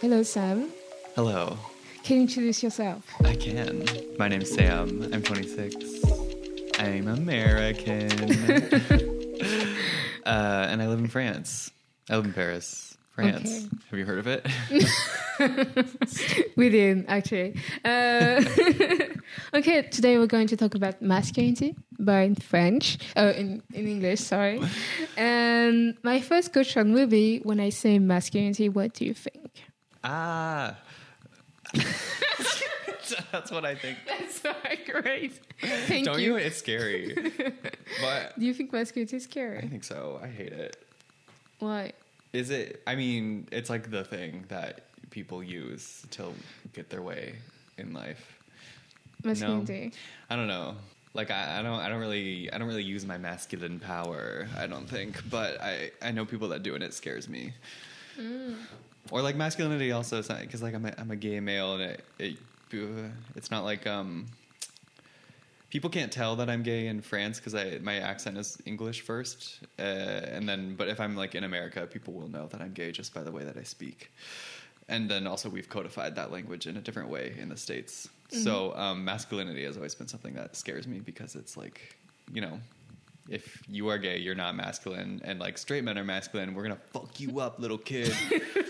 Hello, Sam. Hello. Can you introduce yourself? I can. My name's Sam. I'm 26. I'm American. uh, and I live in France. I live in Paris, France. Okay. Have you heard of it? We did, actually. Uh, okay, today we're going to talk about masculinity, but in French, uh, in, in English, sorry. And my first question will be when I say masculinity, what do you think? Ah. That's what I think. That's sorry, great. Thank Don't you. you? It's scary. but Do you think masculinity is scary? I think so. I hate it. Why? Is it? I mean, it's like the thing that people use to get their way in life. Masculinity. I don't know. Like I, I don't I don't really I don't really use my masculine power, I don't think. But I, I know people that do and it scares me. Or like masculinity also because like I'm a, I'm a gay male and it, it it's not like um people can't tell that I'm gay in France because I my accent is English first, uh, and then but if I'm like in America, people will know that I'm gay just by the way that I speak. And then also we've codified that language in a different way in the states. So um, masculinity has always been something that scares me because it's like you know. If you are gay, you're not masculine, and like straight men are masculine. We're gonna fuck you up, little kid.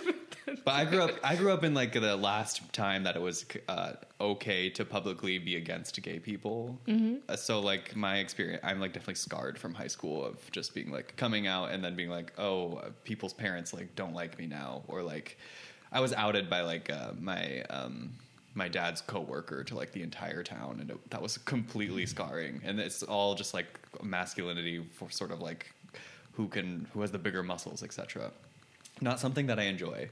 But I grew up. I grew up in like the last time that it was uh, okay to publicly be against gay people. Uh, so like my experience, I'm like definitely scarred from high school of just being like coming out and then being like, oh, people's parents like don't like me now, or like I was outed by like uh, my um, my dad's coworker to like the entire town, and it, that was completely scarring. And it's all just like masculinity for sort of like who can who has the bigger muscles, etc. Not something that I enjoy.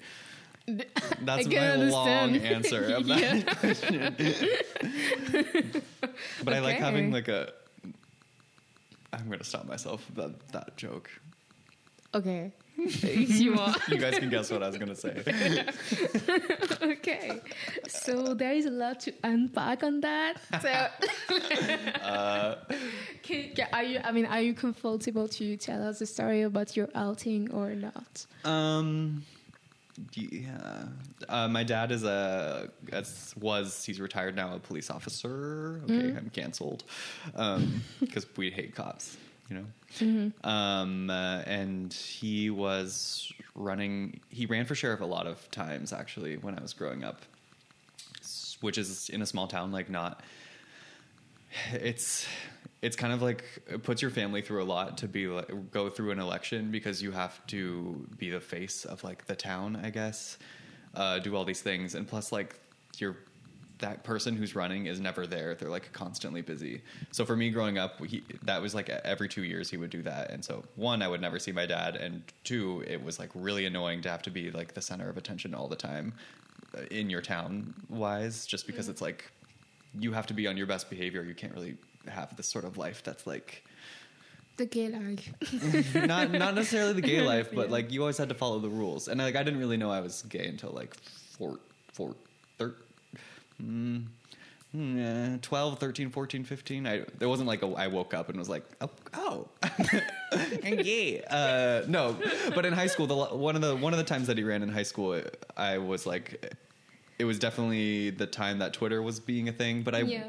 That's I my can long answer of that question. but I like having like a. I'm gonna stop myself that that joke. Okay. you are. You guys can guess what I was gonna say. okay. So there is a lot to unpack on that. So, Uh, can, can- are you? I mean, are you comfortable to tell us a story about your outing or not? Um. Yeah. Uh, my dad is a as was he's retired now a police officer. Okay, I'm canceled because we hate cops. You know. Um. uh, and he was running. He ran for sheriff a lot of times actually when I was growing up, which is in a small town like not it's it's kind of like it puts your family through a lot to be like, go through an election because you have to be the face of like the town, I guess. Uh, do all these things, and plus like you're that person who's running is never there. They're like constantly busy. So for me growing up, he, that was like every two years he would do that. And so one, I would never see my dad, and two, it was like really annoying to have to be like the center of attention all the time uh, in your town wise, just because it's like you have to be on your best behavior. You can't really have this sort of life that's like The gay life. not not necessarily the gay life, but Yeah. like you always had to follow the rules. And like I didn't really know I was gay until like four, four, thir- mm, mm, eh, 12, 13, 14, 15. I there wasn't like a, I woke up and was like, oh, oh I'm gay. Uh, no, but in high school, the one of the one of the times that he ran in high school, I was like, it was definitely the time that Twitter was being a thing. But I yeah.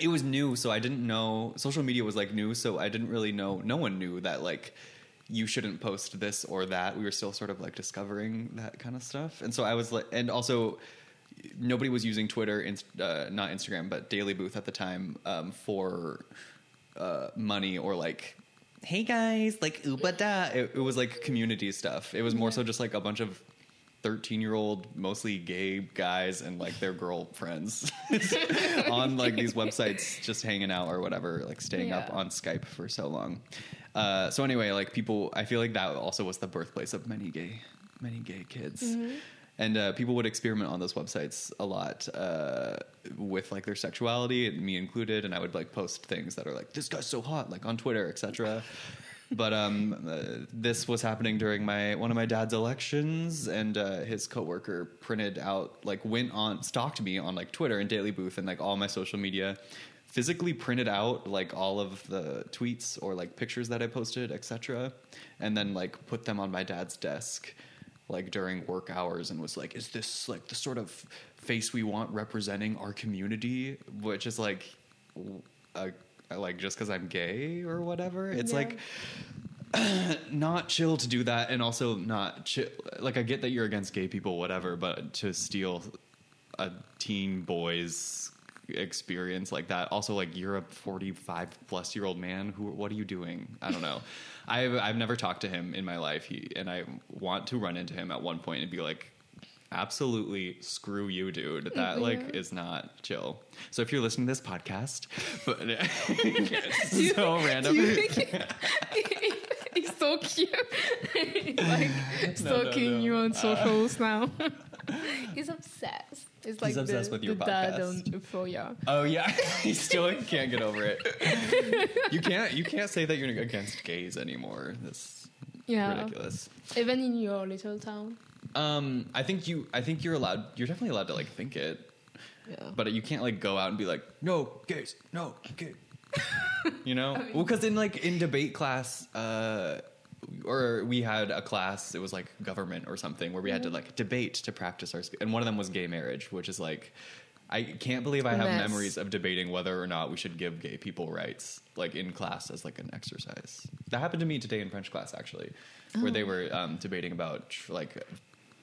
It was new so i didn't know social media was like new so i didn't really know no one knew that like you shouldn't post this or that. We were still sort of like discovering that kind of stuff. And so i was like and also nobody was using twitter uh, not instagram but daily booth at the time um, for uh, money or like hey guys like ooba da it, it was like community stuff. It was more so just like a bunch of 13 year old mostly gay guys and like their girlfriends on like these websites just hanging out or whatever like staying up on skype for so long. Uh, so anyway like people i feel like that also was the birthplace of many gay many gay kids. And uh, people would experiment on those websites a lot uh, with like their sexuality and me included and i would like post things that are like this guy's so hot like on twitter etc but um, uh, this was happening during my one of my dad's elections, and uh, his coworker printed out like went on stalked me on like Twitter and Daily Booth and like all my social media, physically printed out like all of the tweets or like pictures that I posted, etc., and then like put them on my dad's desk. like during work hours and was like, "Is this like the sort of face we want representing our community?" Which is like, a, Uh, like just because I'm gay or whatever. It's Yeah. like not chill to do that, and also not chill. Like I get that you're against gay people, whatever, but to steal a teen boy's experience like that also like you're a 45 plus year old man who what are you doing i don't know i've i've never talked to him in my life he and i want to run into him at one point and be like absolutely screw you dude that like is not chill so if you're listening to this podcast but it's so random you think he's so cute? He's like No, no, stalking no. you on socials uh, now. he's obsessed. It's like obsessed the, with your the dad on podcast. Euphoria. Oh yeah, he still can't get over it. You can't you can't say that you're against gays anymore. That's Yeah. ridiculous. Even in your little town. Um, I think you I think you're allowed you're definitely allowed to like think it, Yeah. but you can't like go out and be like no gays no gay. you know, well, because in like in debate class, uh, or we had a class. It was like government or something where we had to like debate to practice our. Sp- and one of them was gay marriage, which is like. I can't believe I have mess. memories of debating whether or not we should give gay people rights, like in class as like an exercise. That happened to me today in French class, actually, where they were um, debating about tr- like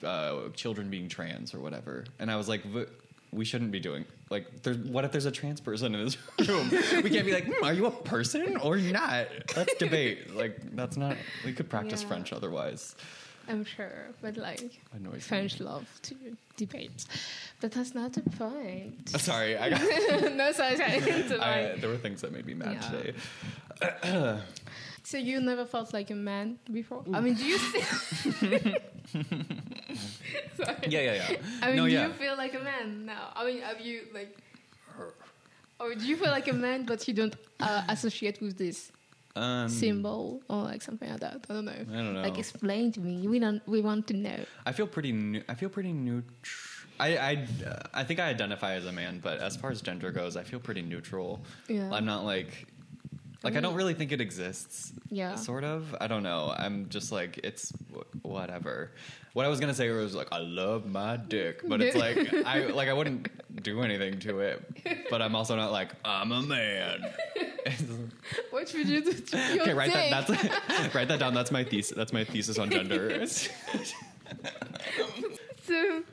uh, children being trans or whatever, and I was like, "V- we shouldn't be doing like. There's, what if there's a trans person in this room? we can't be like, hmm, are you a person or not? Let's debate. Like that's not. We could practice Yeah. French otherwise. I'm sure. But like Annoys me. French love to debate. But that's not the point. Sorry, I got. no, sorry, sorry. I, there were things that made me mad Yeah. today. So you never felt like a man before? I mean, do you still? Sorry. Yeah, yeah, yeah. I mean, no, do yeah. you feel like a man now? I mean, have you like, or do you feel like a man but you don't uh, associate with this Um, symbol or like something like that? I don't know. I don't know. Like, explain to me. We don't. We want to know. I feel pretty. Nu- I feel pretty neutral. I I, uh, I think I identify as a man, but as far as gender goes, I feel pretty neutral. Yeah. I'm not like like I don't mm. really think it exists. Yeah. Sort of. I don't know. I'm just like it's wh- whatever. What I was gonna say was like I love my dick, but it's like I like I wouldn't do anything to it. But I'm also not like I'm a man. What would you do to your okay, write dick? that. That's write that down. That's my thesis. That's my thesis on gender. So,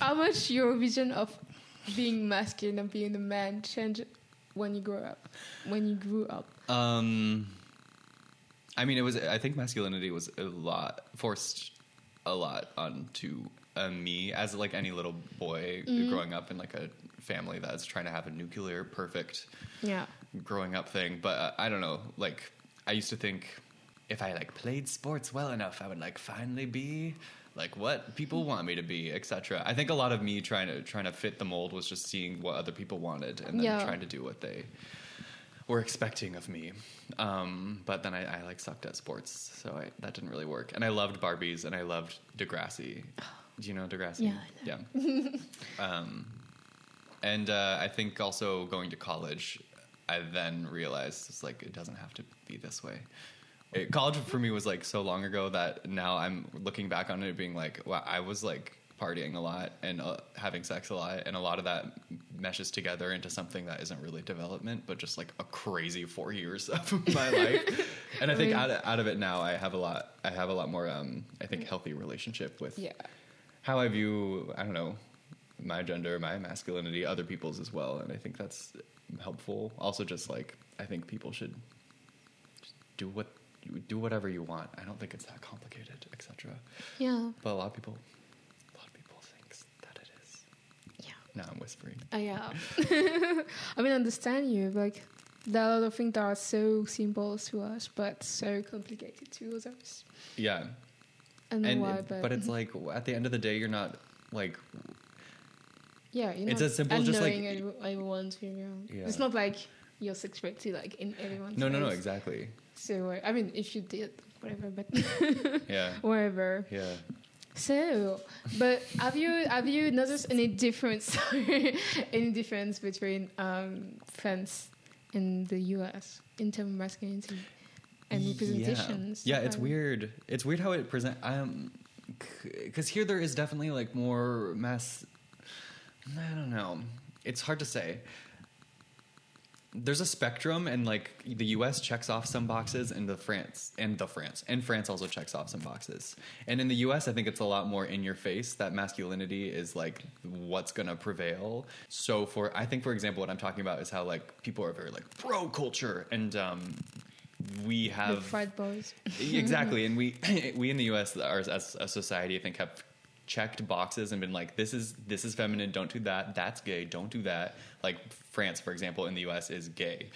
how much your vision of being masculine and being a man changed when you grew up? When you grew up? Um, I mean, it was. I think masculinity was a lot forced a lot onto uh, me as like any little boy growing up in like a family that's trying to have a nuclear perfect Yeah. growing up thing. But uh, I don't know. Like I used to think if I like played sports well enough, I would like finally be like what people want me to be, etc. I think a lot of me trying to trying to fit the mold was just seeing what other people wanted and then Yeah. trying to do what they were expecting of me. Um, but then I, I like sucked at sports, so I, that didn't really work. And I loved Barbies and I loved Degrassi. Do you know Degrassi? Yeah, I Yeah. um, and uh, I think also going to college, I then realized it's like it doesn't have to be this way. It, college for me was like so long ago that now I'm looking back on it being like, wow, I was like partying a lot and uh, having sex a lot, and a lot of that meshes together into something that isn't really development, but just like a crazy four years of my life. And I think out of, out of it now, I have a lot. I have a lot more. Um, I think healthy relationship with Yeah. how I view, I don't know, my gender, my masculinity, other people's as well. And I think that's helpful. Also, just like, I think people should do what do whatever you want. I don't think it's that complicated, etc. Yeah. But a lot of people, a lot of people thinks that it is. Yeah. Now I'm whispering. Uh, yeah. I mean, I understand you. Like, there are a lot of things that are so simple to us, but so complicated to others. Yeah, I and why, it- but, but it's like at the end of the day, you're not like yeah, you're it's as simple as just, like- everyone's. Yeah. It's not like your sexuality like in everyone's no, no, no, exactly. So uh, I mean, if you did, whatever, but Yeah, wherever. yeah. So, but have you have you noticed any difference, any difference between um, France and the U.S. in terms of masculinity and representations? Yeah, yeah it's Um, weird. It's weird how it present. Um, because here there is definitely like more mass. I don't know. It's hard to say. There's a spectrum, and like the U.S. checks off some boxes, and the France and the France and France also checks off some boxes. And in the U.S., I think it's a lot more in your face that masculinity is like what's gonna prevail. So for I think for example, what I'm talking about is how like people are very like pro culture, and um, we have fried boys. exactly and we we in the us are as a society i think have checked boxes and been like this is this is feminine don't do that that's gay don't do that like france for example in the us is gay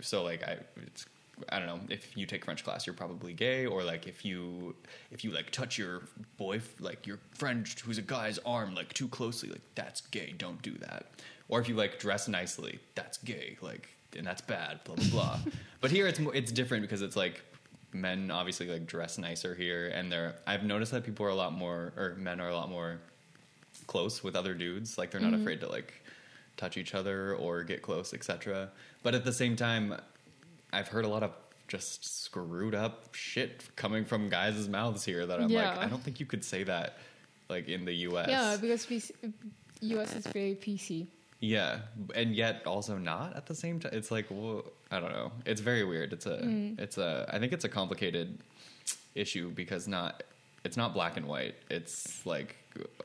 so like i it's, I don't know if you take French class, you're probably gay, or like if you if you like touch your boy like your friend who's a guy's arm like too closely, like that's gay. Don't do that. Or if you like dress nicely, that's gay. Like and that's bad. Blah blah blah. but here it's more, it's different because it's like men obviously like dress nicer here, and they're I've noticed that people are a lot more or men are a lot more close with other dudes. Like they're not mm-hmm. afraid to like touch each other or get close, etc. But at the same time, I've heard a lot of just screwed up shit coming from guys' mouths here that I'm like, I don't think you could say that like in the US. Yeah, because we, US is very PC. Yeah, and yet also not at the same time. It's like well, I don't know. It's very weird. It's a Mm. it's a I think it's a complicated issue because not it's not black and white. It's like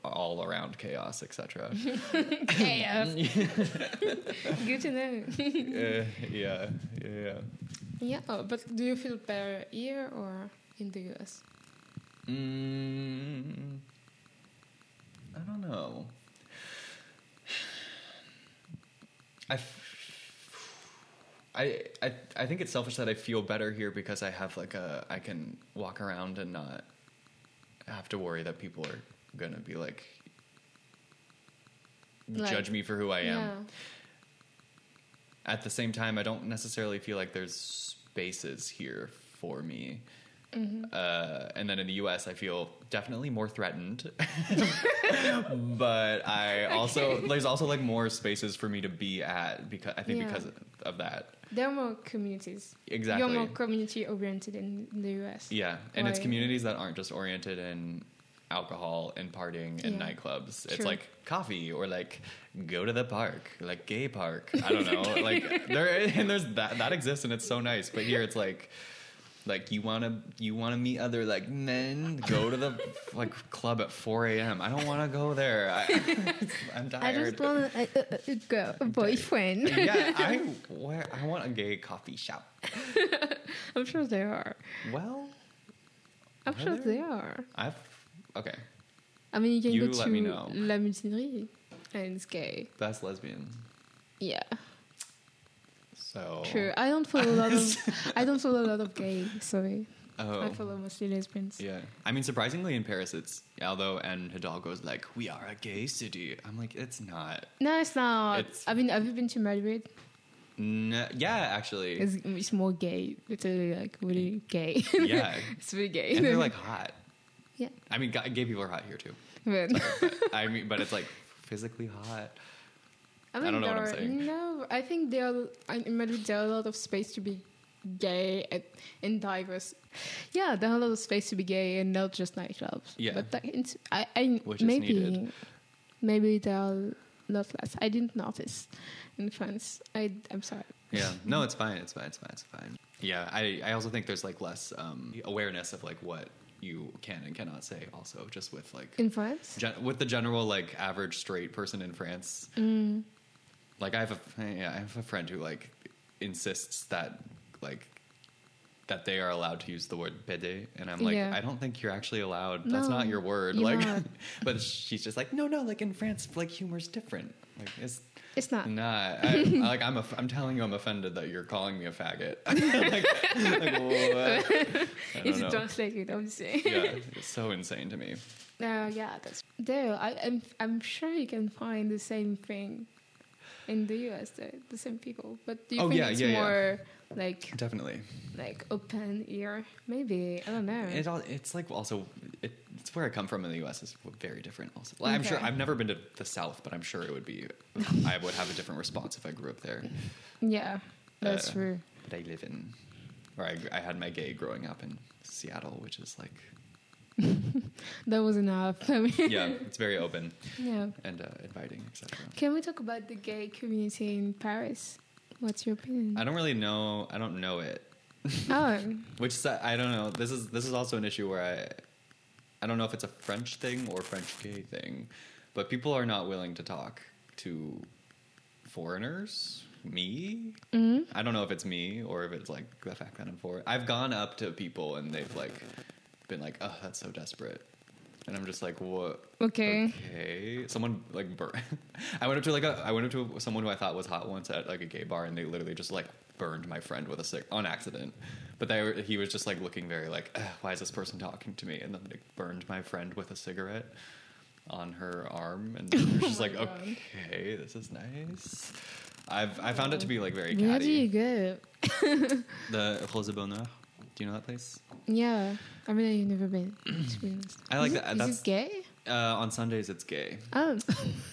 all around chaos, etc. Chaos. Good to know. uh, yeah, yeah, yeah. yeah, oh, but do you feel better here or in the US? Mm, I don't know. I, f- I, I, I think it's selfish that I feel better here because I have like a I can walk around and not have to worry that people are gonna be like, Like, judge me for who I am. Yeah. At the same time, I don't necessarily feel like there's spaces here for me. Mm-hmm. Uh, and then in the U.S., I feel definitely more threatened, but I also there's also like more spaces for me to be at because I think Yeah. because of that. There are more communities. Exactly. You're more community oriented in the US. Yeah, and it's communities that aren't just oriented in alcohol and partying and Yeah. nightclubs. It's like coffee or like go to the park, like gay park. I don't know. like there and there's that that exists and it's so nice. But here it's like like you want to you want to meet other like men go to the like club at 4 a.m i don't want to go there I, i'm I just want a, a, girl, a boyfriend. yeah i where i want a gay coffee shop I'm sure they are. well I'm sure there? they are. i've okay I mean, you can You go let to me know. La Mutinerie and it's gay. That's lesbian Yeah, so true. I don't follow a lot of. I don't follow a lot of gay. Sorry, oh I follow mostly lesbians. Yeah, I mean, surprisingly, in Paris, it's Aldo and Hidalgo's like, "We are a gay city." I'm like, it's not. No, it's not. It's- I mean, have you been to Madrid? N- yeah, actually, It's, it's more gay. It's really like really gay. yeah, it's really gay. and they're like hot. yeah, I mean, ga- gay people are hot here too. but I mean, but it's like physically hot. I, I don't know what I'm saying. No, I think there are in Madrid there are a lot of space to be gay and, and diverse. Yeah, there are a lot of space to be gay and not just nightclubs. Yeah. but like, it's, I, I Which is maybe needed. maybe there are a lot less. I didn't notice in France. I I'm sorry. Yeah, no, it's fine. It's fine. It's fine. It's fine. Yeah, I I also think there's like less um, awareness of like what you can and cannot say. Also, just with like In France, gen- with the general like average straight person in France. mm, Like I have a yeah, I have a friend who like insists that like that they are allowed to use the word pede and I'm like Yeah. I don't think you're actually allowed. That's No, not your word. like but she's just like no no like in France like humor's different. Like it's it's not. not. I, like I'm a, I'm telling you I'm offended that you're calling me a faggot. like, like, what? It's know. translated, obviously. Yeah, it's so insane to me. Uh, yeah, that's there. I, I'm I'm sure you can find the same thing in the US. The, the same people, but do you Oh, think yeah, it's yeah, yeah. more like Definitely. like open here? Maybe I don't know. It all, it's like also it, it's where I come from in the U.S. is very different. Also, well, I'm sure I've never been to the South, but I'm sure it would be. I would have a different response if I grew up there. yeah, that's Uh, true. But I live in, or I, I had my gay growing up in Seattle, which is like that was enough. I mean, yeah, it's very open yeah. and uh, inviting, etc. Can we talk about the gay community in Paris? What's your opinion? I don't really know. I don't know it. oh, Which is- I don't know. This is this is also an issue where I I don't know if it's a French thing or French gay thing, but people are not willing to talk to foreigners. Me, mm I don't know if it's me or if it's like the fact that I'm foreign. I've gone up to people and they've like been like, "Oh, that's so desperate," and I'm just like, "What?" okay. Okay. Someone like bur- I went up to like a I went up to someone who I thought was hot once at like a gay bar and they literally just like burned my friend with a cig on accident. But they were, he was just like looking very like why is this person talking to me and then they burned my friend with a cigarette on her arm and she's Oh like God. okay, this is nice. I've I found it to be like very Where do you catty. go? The Rosa Bonheur. Do you know that place? Yeah, I mean, I've never been. To be honest. I like is that- It, that's- is it gay? Uh, on Sundays it's gay. Oh,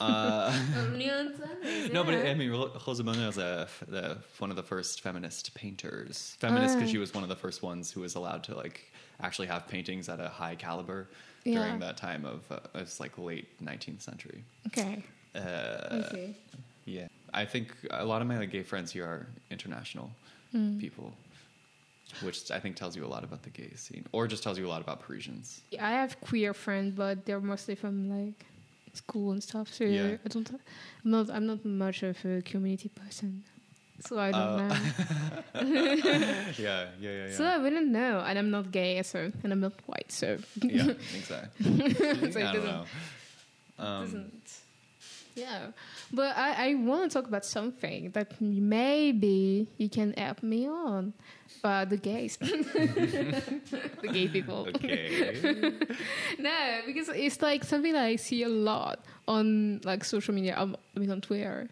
Uh, only on Sundays. No, but. I mean, Rosa Bonheur is a, the, one of the first feminist painters. Feminist because Oh. she was one of the first ones who was allowed to like actually have paintings at a high caliber Yeah. during that time of uh, it's like late 19th century. okay, Uh, see. yeah, I think a lot of my like, gay friends here are international Hmm. people, which I think tells you a lot about the gay scene, or just tells you a lot about Parisians. I have queer friends, but they're mostly from like school and stuff. So Yeah. I don't. I'm not. I'm not much of a community person. So I don't Uh, know. yeah, yeah, yeah, yeah. So I wouldn't know, and I'm not gay, so and I'm not white, so yeah, exactly. So it I don't know. Um, doesn't. Yeah, but I, I want to talk about something that maybe you can help me on, about the gays, the gay people. okay. No, because it's like something that I see a lot on like social media. Um, I mean, on Twitter,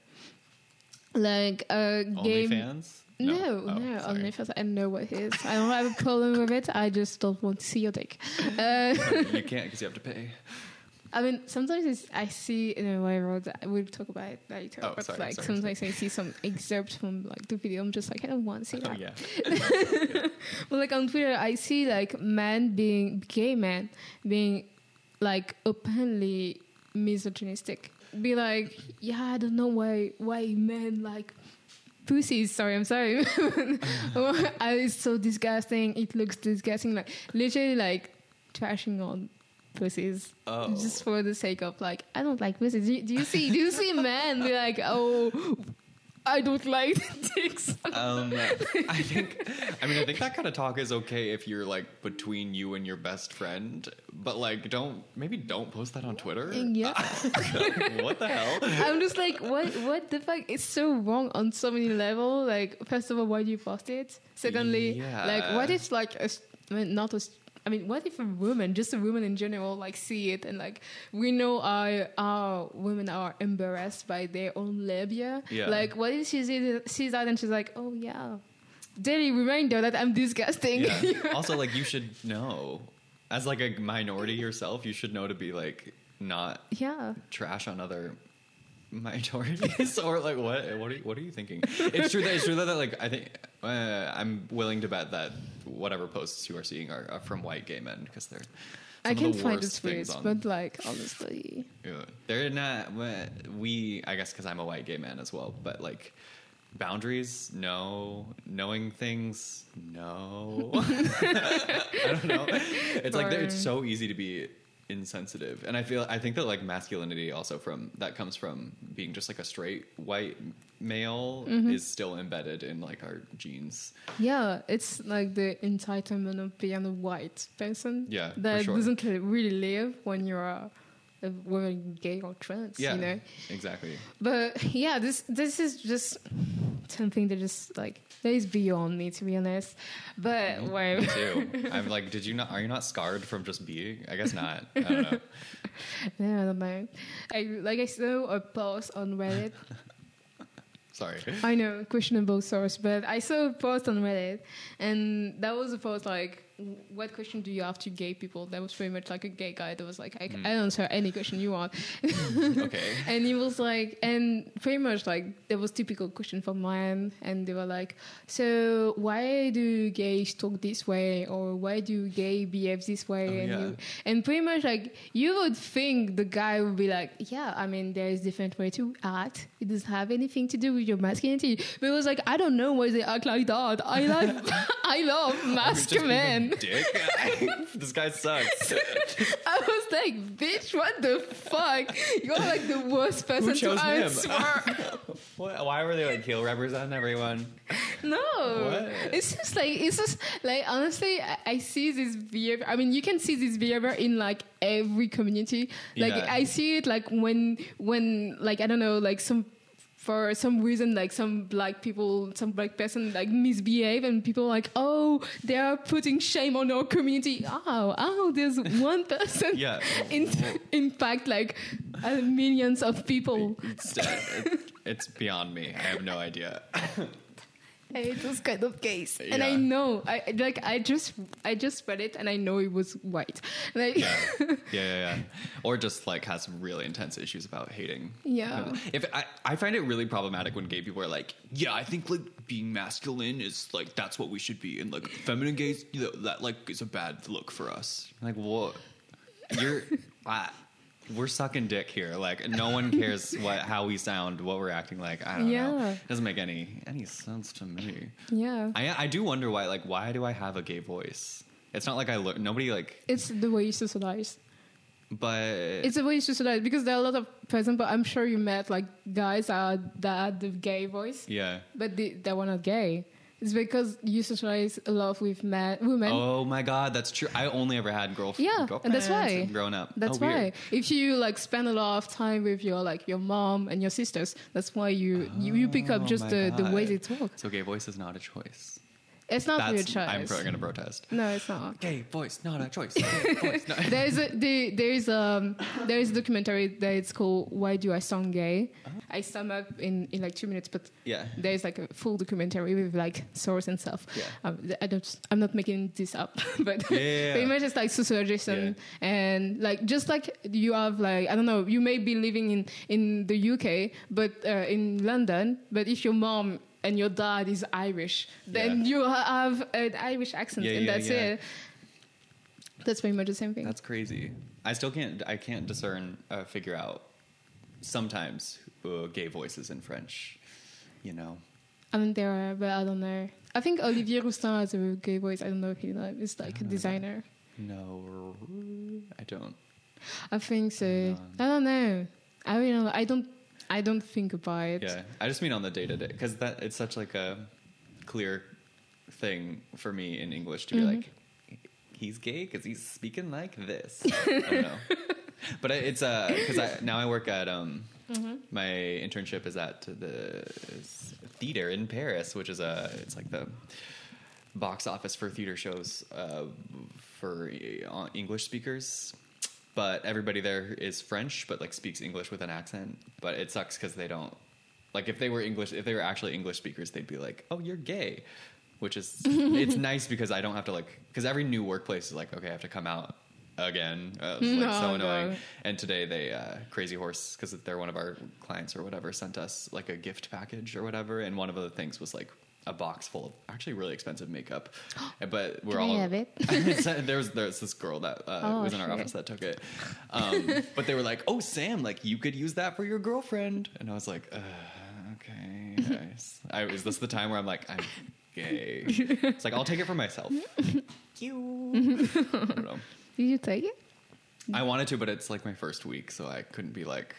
like a game. OnlyFans? No, Oh, no. OnlyFans. I know what it is. I don't have a problem with it. I just don't want to see your dick. Uh, you can't because you have to pay. I mean, sometimes it's, I see in a viral. that- We'll talk about it later. Oh, but sorry, like sorry, sometimes I see some excerpts from like the video. I'm just like, I don't want to see Oh that. yeah. But like on Twitter, I see like men being gay men being like openly misogynistic. Be like, yeah, I don't know why why men like pussies. Sorry, I'm sorry. I, it's so disgusting. It looks disgusting. Like literally like trashing on pussies Oh. just for the sake of like I don't like pussies. Do you, do you see? Do you see men be like, oh, I don't like dicks. Um, I think. I mean, I think that kind of talk is okay if you're like between you and your best friend, but like, don't maybe don't post that on Twitter. Yeah. what the hell? I'm just like, what? What the fuck? It's so wrong on so many levels. Like, first of all, why do you post it? Secondly, Yeah. like, what if like a, s- I mean, not a, I mean, what if a woman, just a woman in general, like see it and like we know our our women are embarrassed by their own labia. Yeah. Like, what if she sees, sees that and she's like, oh yeah, daily reminder that I'm disgusting. Yeah. also, like, you should know as like a minority yourself. You should know to be like not yeah. trash on other minorities or like what? What are you, what are you thinking? It's true that it's true that, like i think uh, i'm willing to bet that whatever posts you are seeing are, are from white gay men because they're I can find the worst things tweets, on- but like honestly, Yeah. they're not we i guess because i'm a white gay man as well but like boundaries no. Knowing things no. I don't know. It's like it's so easy to be insensitive and i feel i think that like masculinity also from that comes from being just like a straight white male Mm-hmm. is still embedded in like our genes Yeah, it's like the entitlement of being a white person. Yeah, that sure. doesn't really live when you're a, a woman, gay or trans. yeah you know. exactly But yeah, this this is just something that just like that is beyond me to be honest. But me wait, too i'm like did you not are you not scarred from just being i guess not i don't know yeah, I don't know. I like I saw a post on Reddit. sorry I know questionable source, but I saw a post on Reddit, and that was a post like what question do you have to gay people? That was pretty much like a gay guy that was like, I, Mm. I answer any question you want. Okay. and he was like, and pretty much like there was typical question from mine, and they were like, so why do gays talk this way, or why do gay behave this way? Oh, and yeah. you, and pretty much like you would think the guy would be like, yeah, I mean there is different way to act. It doesn't have anything to do with your masculinity. But it was like, I don't know why they act like that. I like, I love masculine men. Being a Dick. this guy sucks. I was like, bitch, what the fuck? You're like the worst person to chose him? answer. what? Why were they like he'll represent everyone? no, What? it's just like it's just like honestly, I, I see this behavior. I mean, you can see this behavior in like every community. Like Yeah. I see it like when when like I don't know like some. For some reason, like some black people, some black person like misbehave, and people are like, oh, they are putting shame on our community. Oh, oh, there's one person Yeah. in, impact like uh, millions of people. It's, it, it's beyond me. I have no idea. I hate those kind of case, and I know, I like, I just, I just read it, and I know it was white. Like, Yeah. yeah, yeah, yeah. Or just like has some really intense issues about hating. Yeah. If I, I find it really problematic when gay people are like, yeah, I think like being masculine is like that's what we should be, and like feminine gays you know, that like is a bad look for us. Like what? You're. I, we're sucking dick here. Like no one cares what how we sound, what we're acting like. I don't know. It doesn't make any any sense to me. yeah, I I do wonder why. Like why do I have a gay voice? It's not like I look. Nobody like. it's the way you socialize. But It's the way you socialize because there are a lot of, for example, I'm sure you met like guys that that had the gay voice, yeah. but they, they were not gay. It's because you socialize a lot with men, women. Oh my god, that's true. I only ever had girlfriends. Yeah, and that's why. Growing up, That's Oh, why. weird. If you like spend a lot of time with your like your mom and your sisters, that's why you you, you pick up Oh just the, the way they talk. So gay voice is not a choice. It's not your That's choice. I'm pro- gonna protest. No, it's not. Gay voice, not a choice. Gay voice, not- There is a the, there is um there is a documentary that it's called Why Do I Sound Gay? I sum up in, in like two minutes, but. Yeah. there is like a full documentary with like source and stuff. Yeah. Um, I don't I'm not making this up, but Yeah, yeah, yeah. pretty much it's like socialization and like just like you have like I don't know you may be living in in the UK but uh, in London, but if your mom and your dad is Irish, then Yeah. you have an Irish accent, Yeah, and yeah, that's it. That's pretty much the same thing. That's crazy. I still can't. I can't discern, uh, figure out. Sometimes uh, gay voices in French. You know. I mean, there are, but I don't know. I think Olivier Rousteing has a gay voice. I don't know if you know. It's like a designer. No, I don't. I think so. I don't know. I really don't. I don't. I don't think about it. Yeah, I just mean on the day to day because that it's such like a clear thing for me in English to be Mm-hmm. like, he's gay because he's speaking like this. I don't know, but it's uh because I now I work at um Mm-hmm. my internship is at the theater in Paris, which is a it's like the box office for theater shows uh, for uh, English speakers. But everybody there is French, but like speaks English with an accent. But it sucks because they don't like if they were English. If they were actually English speakers, they'd be like, "Oh, you're gay," which is it's nice because I don't have to like because every new workplace is like, okay, I have to come out again. Uh, it's like No, so no. annoying. And today they uh, Crazy Horse because they're one of our clients or whatever sent us like a gift package or whatever, and one of the things was like a box full of actually really expensive makeup. but we're Can I all have it? there's there's this girl that uh, Oh, was in our shit. office that took it, um, but they were like, "Oh, Sam, like you could use that for your girlfriend," and I was like, uh, "Okay." nice." I, is this the time where I'm like, "I'm gay"? It's like I'll take it for myself. you. I don't know. Did you take it? I wanted to, but it's like my first week, so I couldn't be like,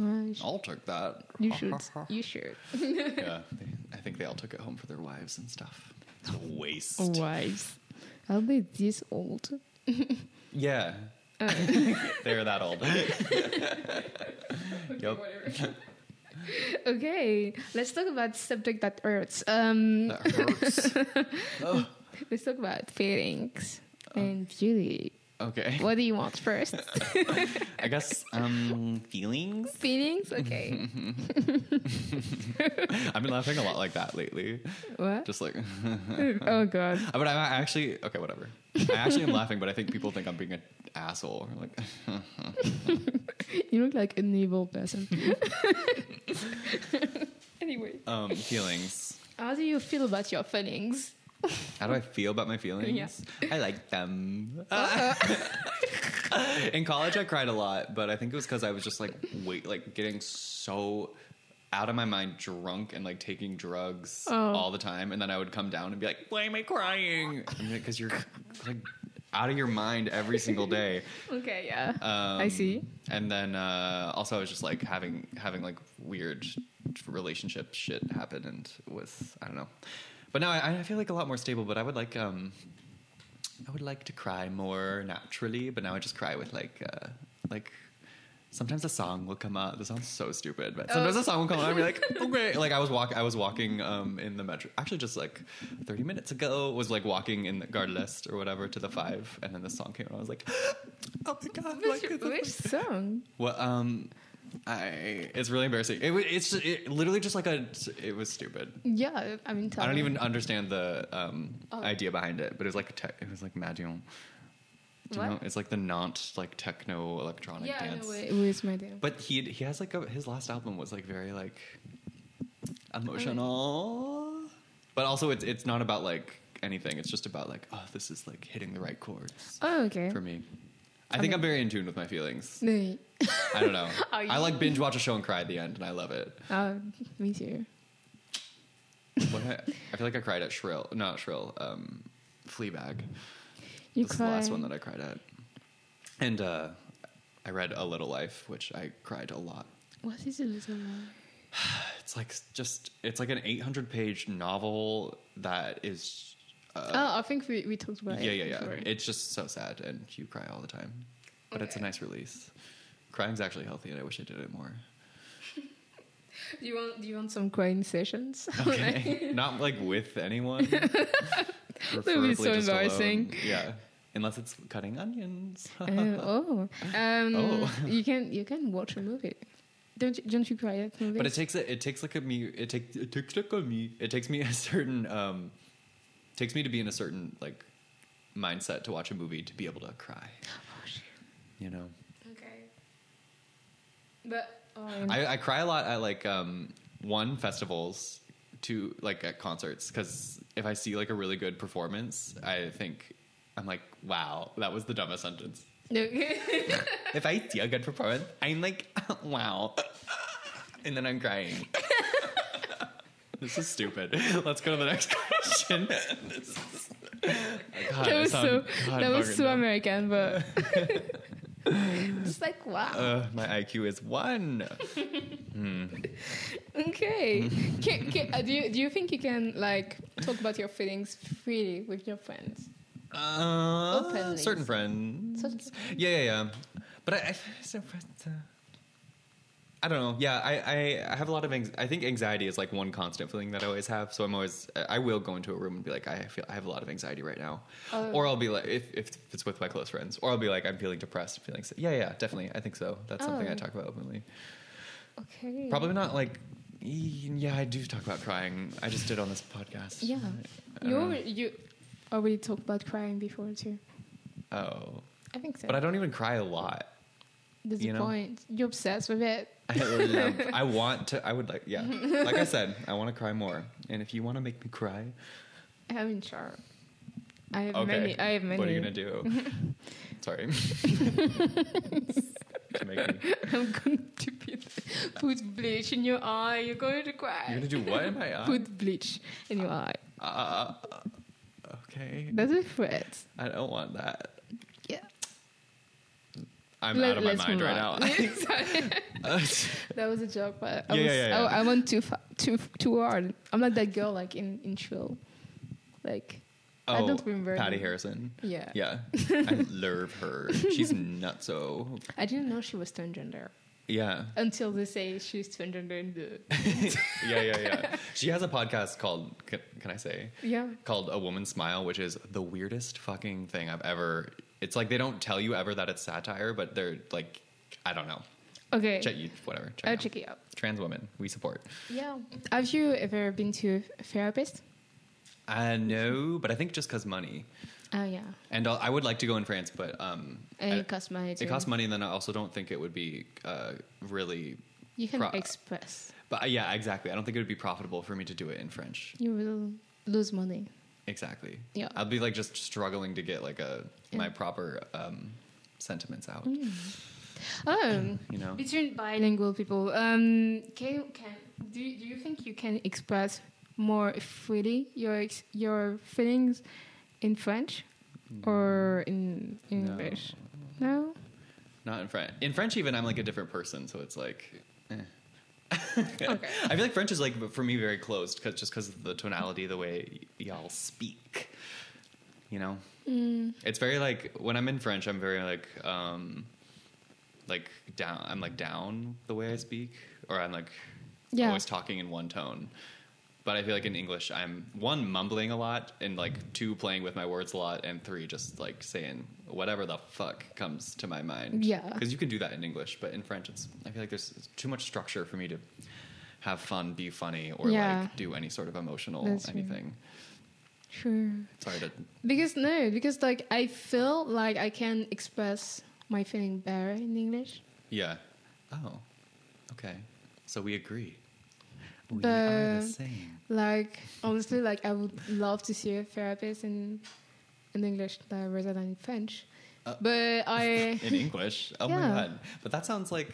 Uh, "I'll take that." you should. You should. yeah, they, I think they all took it home for their wives and stuff. It's a waste. Wise. I'll be this old. Yeah. Uh. They're that old. yep. Okay, let's talk about subject that hurts. Um, That hurts. oh. let's talk about feelings and beauty. Okay. What do you want first? I guess um feelings. feelings? Okay. I've been laughing a lot like that lately. What? Just like, oh god. but I'm actually okay. Whatever. I actually am laughing, but I think people think I'm being an asshole. Like, You look like an evil person. anyway, um, feelings. how do you feel about your feelings? How do I feel about my feelings? I like them. In college, I cried a lot, but I think it was because I was just like, wait, like getting so out of my mind, drunk, and like taking drugs Oh. all the time, and then I would come down and be like, "Why am I crying?" Because you're like out of your mind every single day. Okay, yeah. Um, I see. And then uh, also, I was just like having having like weird relationship shit happen, and with I don't know. But now I, I feel like a lot more stable. But I would like um, I would like to cry more naturally. But now I just cry with like uh, like. Sometimes a song will come out. This sounds so stupid, but sometimes Oh. a song will come out and be like, okay. Like I was walk, I was walking um, in the metro. Actually, just like thirty minutes ago, was like walking in the Gare de l'Est or whatever to the five, and then the song came, and I was like, oh my god! Which, like, which song? well, um, I it's really embarrassing. It, wa- it's it, literally just like a. It was stupid. Yeah, I mean, tell I don't me. even understand the um, Oh. idea behind it, but it was like te- it was like Madeon. Do you What? know? It's like the Nantes like techno electronic Yeah, I dance. know it was my dance. But he he has like a, his last album was like very like emotional, but also it's it's not about like anything. It's just about like oh this is like hitting the right chords Oh, okay. for me. I think I'm very in tune with my feelings. I don't know. Are I you? like binge watch a show and cry at the end, and I love it. Oh, me too. What I, I feel like I cried at Shrill, not Shrill, um, Fleabag. You this is cry. the last one that I cried at. And uh, I read A Little Life, which I cried a lot. What is a little one? It's like just it's like an 800 page novel that is. Uh, oh, I think we, we talked about yeah, it. yeah, yeah. before. It's just so sad, and you cry all the time. But it's a nice release. Crying's actually healthy, and I wish I did it more. Do you want Do you want some crying sessions? Okay, not like with anyone. That would be so embarrassing. alone. Yeah, unless it's cutting onions. Uh, oh, um, Oh. you can you can watch a movie. Don't you, don't you cry at movies? But it takes a, it takes like a me it takes it takes like a me it takes me a certain um takes me to be in a certain like mindset to watch a movie to be able to cry. Oh, shit. You know, Okay. But um, I, I cry a lot at like um one festivals, two like at concerts because if I see like a really good performance, I think I'm like, wow, that was the dumbest sentence. okay. If I see a good performance, I'm like, wow. And then I'm crying. this is stupid. Let's go to the next question. This God, that was so God, that was so dumb. American, but it's like wow. Uh, my IQ is one. okay. can, can, uh, do you do you think you can like talk about your feelings freely with your friends? Uh, Openly. certain friends. Certain- Yeah, yeah, yeah. But I, I, so, uh, I don't know. Yeah, I, I, I have a lot of. Anx- I think anxiety is like one constant feeling that I always have. So I'm always. I will go into a room and be like, I feel. I have a lot of anxiety right now. Oh. Or I'll be like, if, if it's with my close friends, or I'll be like, I'm feeling depressed, feeling. Sick. Yeah, yeah, definitely. I think so. That's something I Oh. talk about openly. Okay. Probably not like. Yeah, I do talk about crying. I just did on this podcast. Yeah. You already, you already talked about crying before too. Oh, I think so. but I don't even cry a lot. That's you the know? point. You're obsessed with it. I love. I want to. I would like. Yeah. Like I said, I want to cry more. And if you want to make me cry, I mean, sure. I have okay. many. I have many. What are you gonna do? Sorry. to make me. I'm going to be put bleach in your eye. You're going to cry. You're gonna do what in my eye? Put bleach in your eye. Uh, okay. That's a threat. I don't want that. I'm Let- out of my mind right on. now. That was a joke, but I Yeah, was, yeah, yeah. I, I went too fa- too too hard. I'm not that girl like in in Shrill. Like I oh, don't remember. Patti. Harrison. Yeah. Yeah. I love her. She's nutso. I didn't know she was transgender Yeah. until they say she's transgender in the. yeah, yeah, yeah. She has a podcast called, can, can I say? Yeah. Called A Woman's Smile, which is the weirdest fucking thing I've ever. It's like they don't tell you ever that it's satire, but they're like, I don't know. Okay. Check you, whatever. Check I'll out. check it out. Trans women, we support. Yeah. Have you ever been to a therapist? Uh, no, but I think just because money. Oh yeah. And I'll- I would like to go in France, but um, And it costs money. It costs money, and then I also don't think it would be uh, really. You can pro- express. But uh, yeah, exactly. I don't think it would be profitable for me to do it in French. You will lose money. Exactly. Yeah. I'll be like just struggling to get like a my proper um, sentiments out. Oh, You know. between bilingual people, um, can you, can do you, do you think you can express more freely your ex- your feelings in French or in No. English? No. Not in French. In French, even I'm like a different person, so it's like. Okay. I feel like French is like for me very closed, cause, just because of the tonality, the way y- y'all speak. You know, Mm. it's very like when I'm in French, I'm very like um, like down. I'm like down the way I speak, or I'm like Yeah. always talking in one tone. But I feel like in English, I'm one mumbling a lot, and like two playing with my words a lot, and three just like saying whatever the fuck comes to my mind. Yeah. because you can do that in English, but in French, it's I feel like there's too much structure for me to have fun, be funny, or Yeah. like do any sort of emotional That's true. anything. Sure. Sorry to. Because no, because like I feel like I can express my feeling better in English. Yeah. Oh. Okay. So we agree. We But-. Like honestly, like I would love to see a therapist in in English uh, rather than in French. Uh, but I, In English. Oh my god. But that sounds like.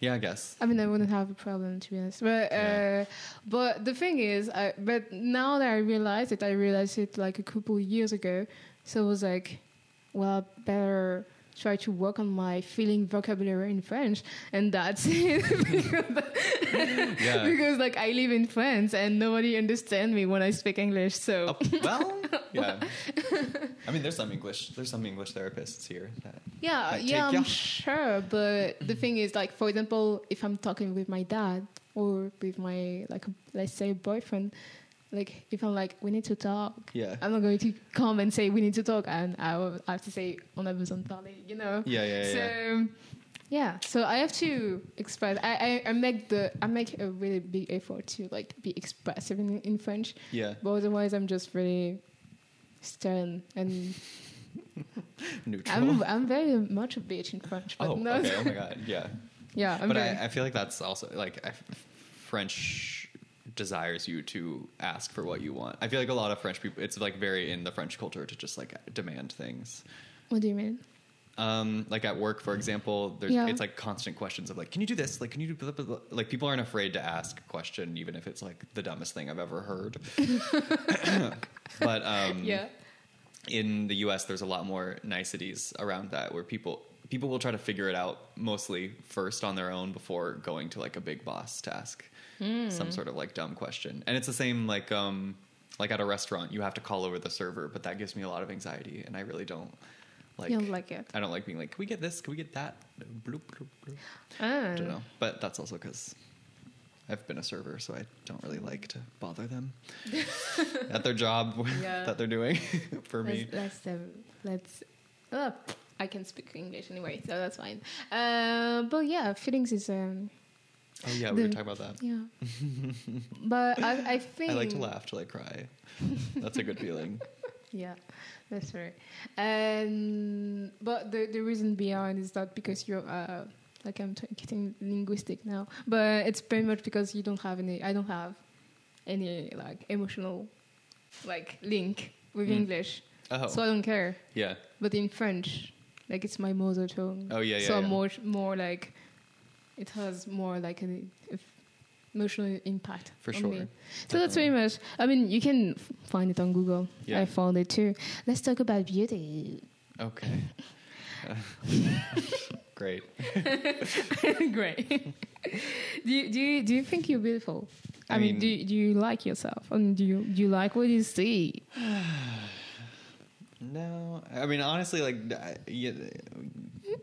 Yeah, I guess. I mean, I wouldn't have a problem to be honest. But Yeah. uh, but the thing is, I, but now that I realize it, I realized it like a couple years ago. So I was like, well, better try to work on my feeling vocabulary in French, and that's it. because, Yeah. because like I live in France and nobody understands me when I speak English. So Oh, well, yeah. I mean, there's some English. There's some English therapists here. That, Yeah, yeah, I'm yeah. sure. But the thing is, like, for example, if I'm talking with my dad or with my, like, let's say, boyfriend, like, if I'm like, we need to talk, Yeah. I'm not going to come and say we need to talk, and I will have to say on a besoin parler, you know. Yeah, yeah, yeah. So, yeah. So I have to express. I, I, I make the I make a really big effort to like be expressive in, in French, yeah. but otherwise I'm just really stern and Neutral. I'm I'm very much a bitch in French, but oh, no. okay. Oh my god. Yeah. Yeah, I'm but I, I feel like that's also like I, French desires you to ask for what you want. I feel like a lot of French people. It's like very in the French culture to just like demand things. what do you mean? Um, like at work, for example, there's Yeah. it's like constant questions of like, can you do this? Like, can you do blah, blah, blah? like people aren't afraid to ask a question, even if it's like the dumbest thing I've ever heard. but um, yeah. in the U.S., there's a lot more niceties around that, where people people will try to figure it out mostly first on their own before going to like a big boss to ask Hmm. some sort of like dumb question. And it's the same like um like at a restaurant, you have to call over the server, but that gives me a lot of anxiety, and I really don't like. you don't like it. I don't like being like, can we get this? Can we get that? Bloop, bloop, bloop. I don't know, but that's also because I've been a server, so I don't really like to bother them at their job Yeah. that they're doing for me. Let's let's um, let's. Uh, I can speak English anyway, so that's fine. Uh, but yeah, feelings is um Oh yeah, we were talking about that. yeah. but I I think I like to laugh till I cry. That's a good feeling. Yeah, that's right. And but the the reason behind is that because you're uh like I'm t- getting linguistic now, but it's pretty much because you don't have any. I don't have any like emotional like link with Mm. English, Oh, so I don't care. yeah. But in French, like it's my mother tongue. Oh, yeah, yeah, So yeah. more more like it has more like an emotional impact For sure. me. So that's very much. I mean, you can find it on Google. Yeah. I found it too. Let's talk about beauty. Okay. Uh, great. Great. do you do you do you think you're beautiful? I, I mean, mean- do you, do you like yourself? And do you do you like what you see? No, I mean honestly, like I- yeah,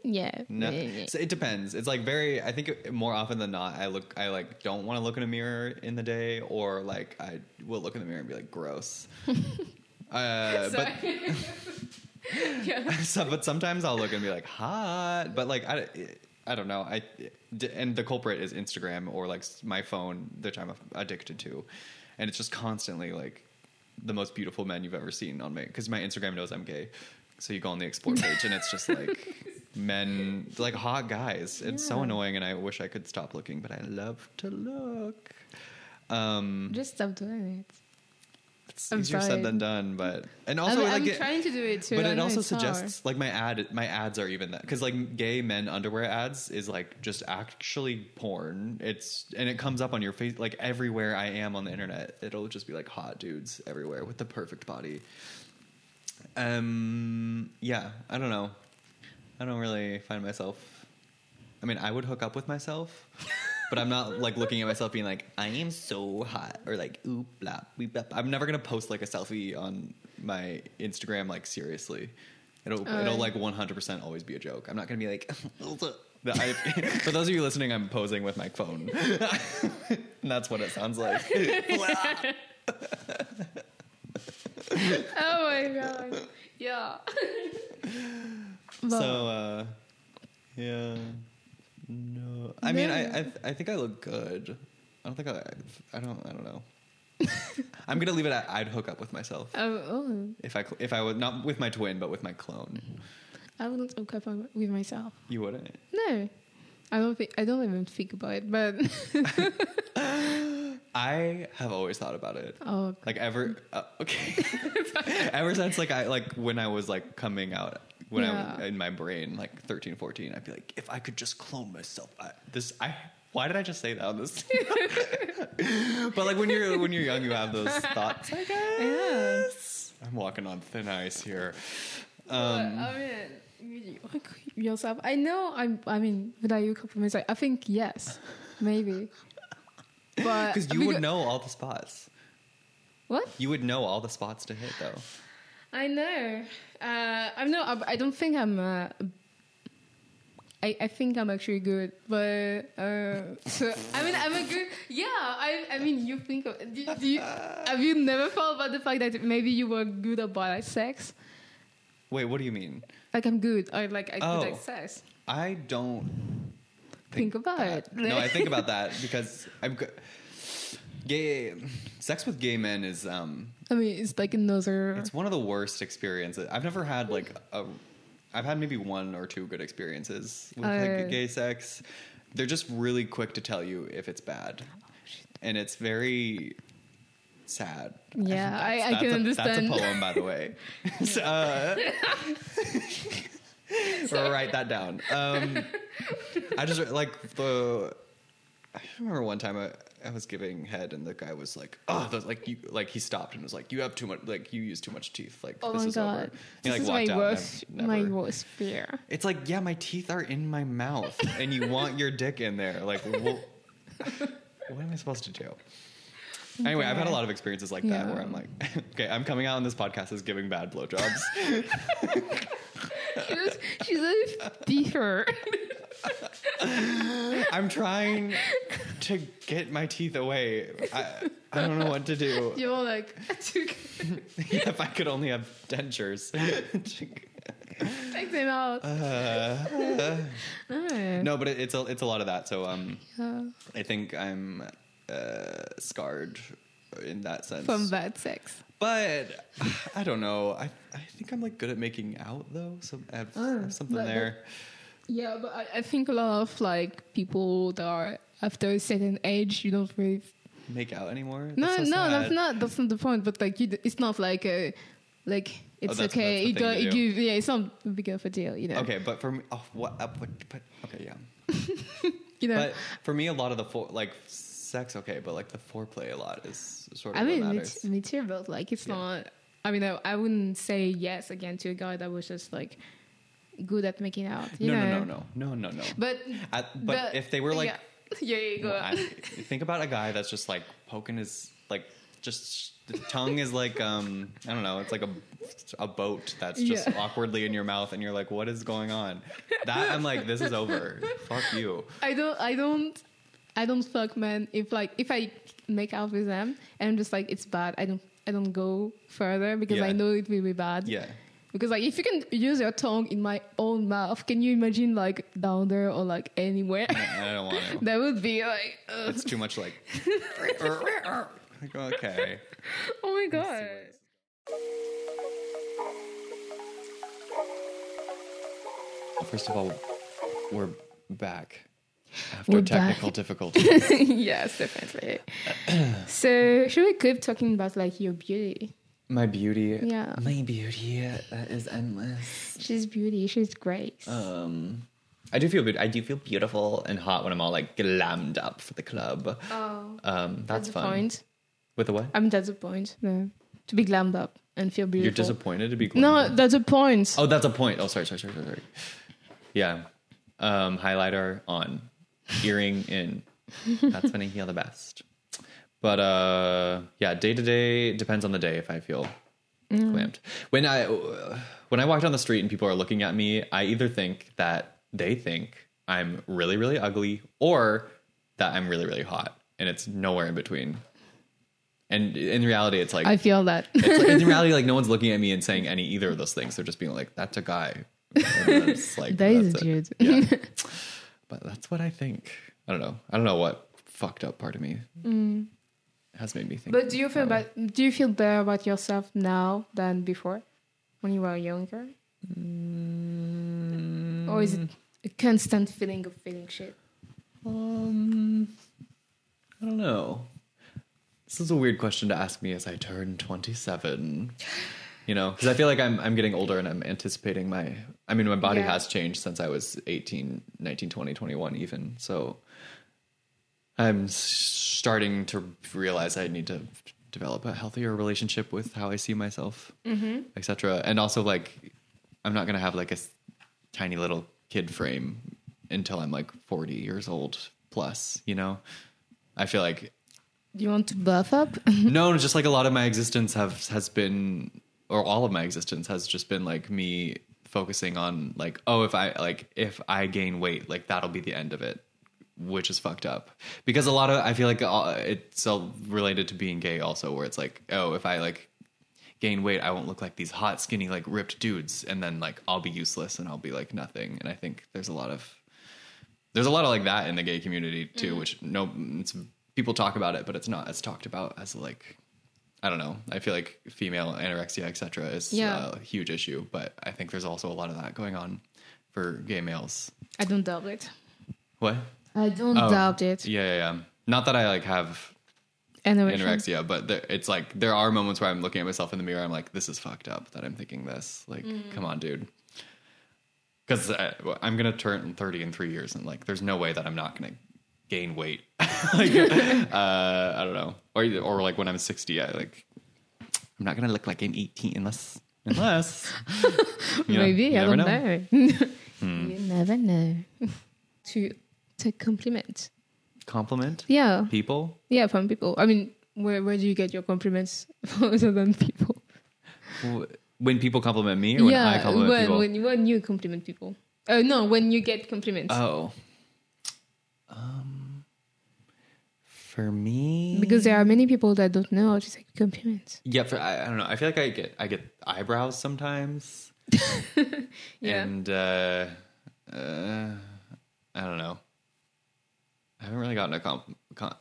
Yeah. no. Yeah. So it depends. It's like very. I think more often than not, I look. I like don't want to look in a mirror in the day, or like I will look in the mirror and be like gross. uh, but Sorry. yeah. so, but sometimes I'll look and be like hot, but like I, I don't know. I d- and the culprit is Instagram or like s- my phone, which I'm addicted to, and it's just constantly like the most beautiful men you've ever seen on me because my Instagram knows I'm gay. So you go on the explore page and it's just like men, like hot guys. It's so annoying, and I wish I could stop looking, but I love to look. Um, Just stop doing it. It's I'm easier said than done, but and I'm, also like I'm it- trying to do it too. but I it also it's hard. suggests like my ad my ads are even that because like gay men underwear ads is like just actually porn it's and it comes up on your face like everywhere i am on the internet it'll just be like hot dudes everywhere with the perfect body um yeah i don't know i don't really find myself i mean i would hook up with myself but i'm not like looking at myself being like i am so hot or like oop blah beep, blah. i'm never gonna post like a selfie on my instagram like seriously it'll Oh, it'll like 100% always be a joke i'm not gonna be like I, for those of you listening i'm posing with my phone and that's what it sounds like oh my god. Yeah. So uh yeah no. I mean I, I i think i look good. I don't think i i don't i don't know. I'm gonna leave it at i'd hook up with myself. Oh, oh, if i cl- if i was not with my twin but with my clone. I wouldn't hook up with myself. you wouldn't? No, I don't think. I don't even think about it. But i have always thought about it. Oh, like ever uh, okay. Ever since like i like when i was like coming out when i Yeah. in my brain like 13 14 i'd be like if i could just clone myself I, this i why did i just say that on this but like when you're when you're young you have those thoughts i guess i'm walking on thin ice here um I mean, you yourself. I know. I'm. I mean, would I hook up with? I think yes, maybe. But because you would know all the spots what you would know all the spots to hit though I know. Uh, I'm no. I, I don't think I'm. Uh, I, I think I'm actually good, but uh, so I mean I'm a good. Yeah, I I mean you think of, do, do you, have you never thought about the fact that maybe you were good at sex? wait what do you mean Like I'm good, or like good Oh. at sex. i don't Think about that. it. no, I think about that because I'm g- gay. Sex with gay men is um, I mean it's like and those are it's one of the worst experiences. I've never had like a. I've had maybe one or two good experiences with Uh, like gay sex. They're just really quick to tell you if it's bad, and it's very sad. Yeah, I- I can a- understand. That's a poem, by the way. So, uh, write that down. Um, I just like the. I remember one time I, I was giving head and the guy was like, "Oh, the, like you like he stopped and was like, you have too much like you use too much teeth. Like oh this my is god, over." He, this like, is my walked out and I've worst. My never- worst fear. It's like yeah, my teeth are in my mouth and you want your dick in there. Like, well, what am I supposed to do? Anyway, I've had a lot of experiences like that where I'm like, okay, I'm coming out on this podcast as giving bad blowjobs. she's, she's a deeper. I'm trying to get my teeth away. I, I don't know what to do. You're like to if I could only have dentures. take them out. Uh, no. no, but it, it's a it's a lot of that. So um, Yeah. I think I'm uh, scarred in that sense. From bad sex. But I don't know. I I think I'm like good at making out though. So I have, I Oh, have something but- there. Yeah, but I, I think a lot of like people that are after a certain age, you don't really. Make out anymore? No, That's so no, that's not. That's not the point. But like, you, d- it's not like a, like it's that's- okay. that's you you give, yeah, it's not a big of a deal, you know. Okay, but for me, oh, what? Uh, but, but okay, yeah. You know. But for me, a lot of the for, like sex, okay, but like the foreplay, a lot is sort of I mean, me, t- me too. But like, it's Yeah. not. I mean, I, I wouldn't say yes again to a guy that was just like good at making out. You no, know? no, no, no, no, no, no. But I, but if they were like, yeah, yeah, yeah, go I, think about a guy that's just like poking his like just the tongue is like um I don't know, it's like a a boat that's just Yeah. awkwardly in your mouth, and you're like, what is going on? That I'm like, this is over. Fuck you. I don't I don't I don't fuck men if like if I make out with them and I'm just like it's bad I don't I don't go further because Yeah. I know it will be bad. Yeah. Because like if you can use your tongue in my own mouth, can you imagine like down there or like anywhere? I don't want to. that would be like, ugh. It's too much like. Like, okay. oh my god. First of all, we're back after We're technical back. difficulties. yes, definitely. so should we keep talking about like your beauty? My beauty. Yeah. My beauty that is endless. She's beauty. She's great. Um, I do feel good. I do feel beautiful and hot when I'm all like glammed up for the club. oh, Um, that's fun. point. With the what? I mean, that's the point. No. To be glammed up and feel beautiful. You're disappointed to be glammed No, up? that's a point. Oh, that's a point. Oh, sorry, sorry, sorry, sorry. sorry. Yeah. Um, highlighter on, earring in. That's when I feel the best. But uh, yeah, day to day depends on the day if I feel clamped. When I when I walk down the street and people are looking at me, I either think that they think I'm really really ugly or that I'm really really hot, and it's nowhere in between. And in reality, it's like I feel that. it's like, in reality, like no one's looking at me and saying any either of those things. They're just being like, "That's a guy." That's like That is it. dude. Yeah. but that's what I think. I don't know. I don't know what fucked up part of me has made me think. But do you feel about, do you feel better about yourself now than before when you were younger? Or is it a constant feeling of feeling shit? Um, I don't know. This is a weird question to ask me as I turn 27. You know, because I feel like I'm I'm getting older and I'm anticipating my. I mean, my body Yeah. has changed since I was 18, 19, 20, 21 even. So I'm starting to realize I need to develop a healthier relationship with how I see myself, mm-hmm. etc. And also, like, I'm not gonna have like a tiny little kid frame until I'm like 40 years old plus. You know, I feel like Do you want to buff up? no, just like a lot of my existence have has been, or all of my existence has just been like me focusing on like, oh, if I like if I gain weight, like that'll be the end of it, which is fucked up. Because a lot of I feel like uh, it's all related to being gay also, where it's like, oh, if I like gain weight, I won't look like these hot, skinny, like ripped dudes, and then like I'll be useless and I'll be like nothing. And I think there's a lot of there's a lot of like that in the gay community too, which no, it's, people talk about it, but it's not as talked about as like, I don't know. I feel like female anorexia, etc., is Yeah. a huge issue, but I think there's also a lot of that going on for gay males. I don't doubt it. What? I don't Oh, doubt it. Yeah, yeah, yeah. Not that I like have Anorexia. anorexia, but there, it's like there are moments where I'm looking at myself in the mirror. I'm like, this is fucked up that I'm thinking this. Like, come on, dude. Because I'm gonna turn 30 in three years, and like, there's no way that I'm not gonna gain weight. like, uh, I don't know, or or like when I'm 60, I like, I'm not gonna look like I'm 18 unless unless you know, Maybe you I don't know. Hmm. You never know. to to compliment. Compliment Yeah, people. yeah, from people. I mean, where where do you get your compliments other than people? When people compliment me, or when yeah, I compliment when people. when you when you compliment people. Uh, no, when you get compliments. Oh. Um. For me, because there are many people that don't know how to say compliments. yeah, for I, I don't know. I feel like I get I get eyebrows sometimes, Yeah. and uh, uh, I don't know. I haven't really gotten a comp. Com-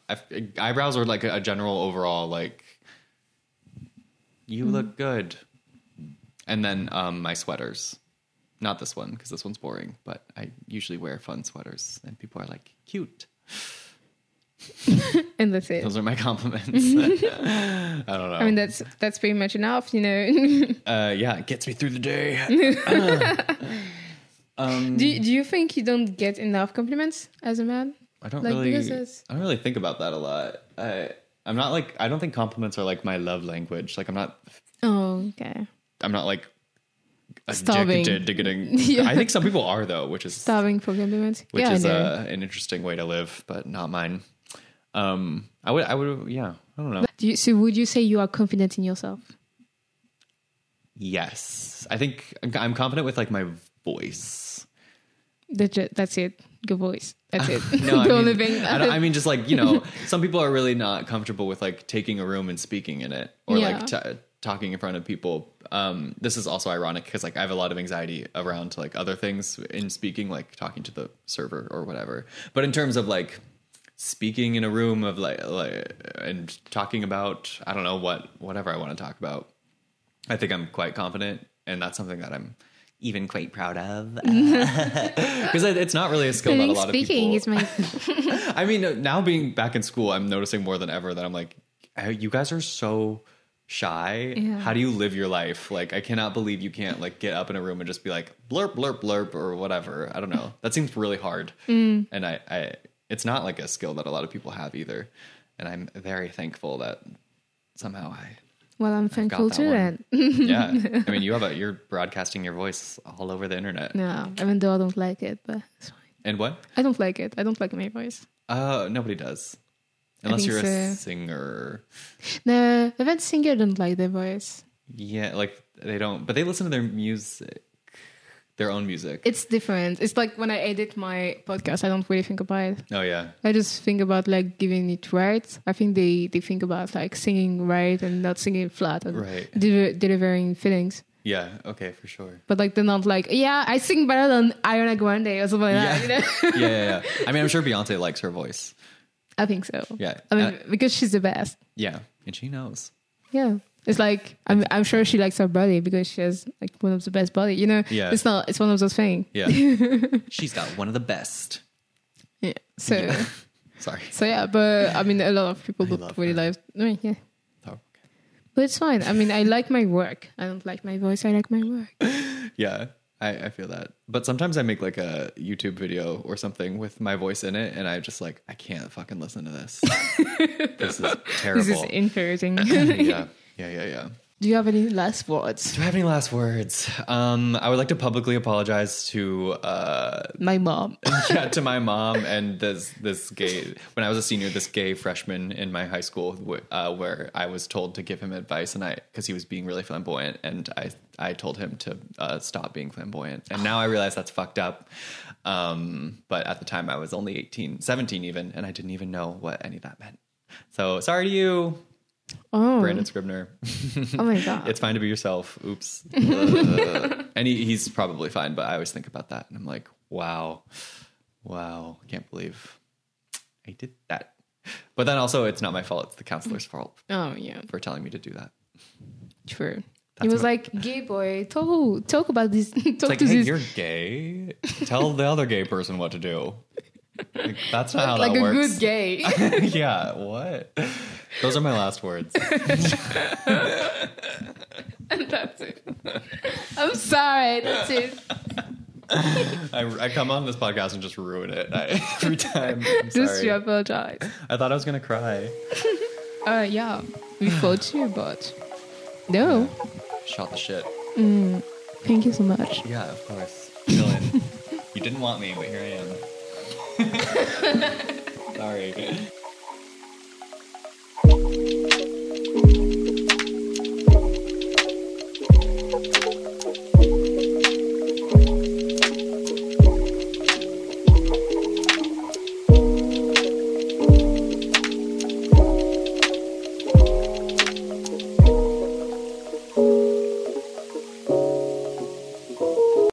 eyebrows are like a, a general overall like. You Mm-hmm. look good, and then um, my sweaters. Not this one because this one's boring, but I usually wear fun sweaters, and people are like cute. and that's it. Those are my compliments. I don't know. I mean, that's that's pretty much enough, you know. uh, yeah, it gets me through the day. um, do do you think you don't get enough compliments as a man? I don't like, really. I don't really think about that a lot. I, I'm not like. I don't think compliments are like my love language. Like I'm not. Oh, okay. I'm not like Starving. addicted to getting. Yeah. I think some people are though, which is Starving for compliments. which yeah, is uh, an interesting way to live, but not mine. Um, I would. I would. Yeah. I don't know. Do you, so would you say you are confident in yourself? Yes, I think I'm confident with like my voice. That's it. Good voice. That's it. No, I the mean, only thing. I, don't- I mean, just like you know, some people are really not comfortable with like taking a room and speaking in it, or Yeah. like t- talking in front of people. Um, this is also ironic because like I have a lot of anxiety around like other things in speaking, like talking to the server or whatever. But in terms of like speaking in a room of like, like and talking about I don't know what whatever I want to talk about, I think I'm quite confident, and that's something that I'm even quite proud of because it's not really a skill that a lot speaking of people. is my I mean, now being back in school, I'm noticing more than ever that I'm like, "Uh, you guys are so shy. Yeah. How do you live your life? Like, I cannot believe you can't like get up in a room and just be like blurp, blurp, blurp, or whatever. I don't know. That seems really hard. Mm. And I, I, it's not like a skill that a lot of people have either. And I'm very thankful that somehow I, well, I'm thankful that too. Then yeah. I mean, you have a, you're broadcasting your voice all over the internet. no, even though I don't like it, but it's fine. And what? I don't like it. I don't like my voice. Uh, nobody does. Unless you're a so. singer. No, even singer don't like their voice. Yeah, like they don't, but they listen to their music, their own music. It's different. It's like when I edit my podcast, I don't really think about it. oh yeah, I just think about like giving it right. I think they, they think about like singing right and not singing flat and Right. deli- delivering feelings. yeah, okay, for sure. But like they're not like, yeah, I sing better than Ariana Grande or something like Yeah. that. You know? yeah, yeah, yeah. I mean, I'm sure Beyonce likes her voice. I think so. Yeah, I mean, Uh, because she's the best. yeah, and she knows. Yeah. It's like I'm I'm sure she likes her body because she has like one of the best body. You know, Yeah. it's not it's one of those things. Yeah, she's got one of the best. Yeah. So Yeah. Sorry. so yeah, but I mean a lot of people look really like I mean, yeah. Oh, okay. But it's fine. I mean I like my work. I don't like my voice, I like my work. Yeah, I, I feel that. But sometimes I make like a YouTube video or something with my voice in it, and I just like I can't fucking listen to this. this is terrible. This is infuriating. yeah, yeah, yeah, yeah. Do you have any last words? Do I have any last words? Um, I would like to publicly apologize to uh, My mom. yeah, to my mom and this this gay when I was a senior, this gay freshman in my high school, uh, where I was told to give him advice, and I because he was being really flamboyant, and I I told him to uh, stop being flamboyant, and now I realize that's fucked up. Um, but at the time, I was only 18, 17 even, and I didn't even know what any of that meant. So sorry to you, Oh. Brandon Scribner. Oh my god. It's fine to be yourself. Oops. Uh, and he, he's probably fine, but I always think about that and I'm like, wow, wow, I can't believe I did that. But then also, it's not my fault. It's the counselor's fault oh yeah. for telling me to do that. True. That's he was like, "Gay boy, talk talk about this. talk It's like, to hey, this you're gay. Tell the other gay person what to do. Like, that's not how like that a good gay." yeah, what? Those are my last words. and that's it. I'm sorry. That's it. I, I come on this podcast and just ruin it I, every time. I'm Just to apologize. I thought I was gonna cry. Uh, yeah, we fought you, but no. Shot the shit. Thank you so much. Yeah, of course. Dylan, you didn't want me, but here I am. Sorry.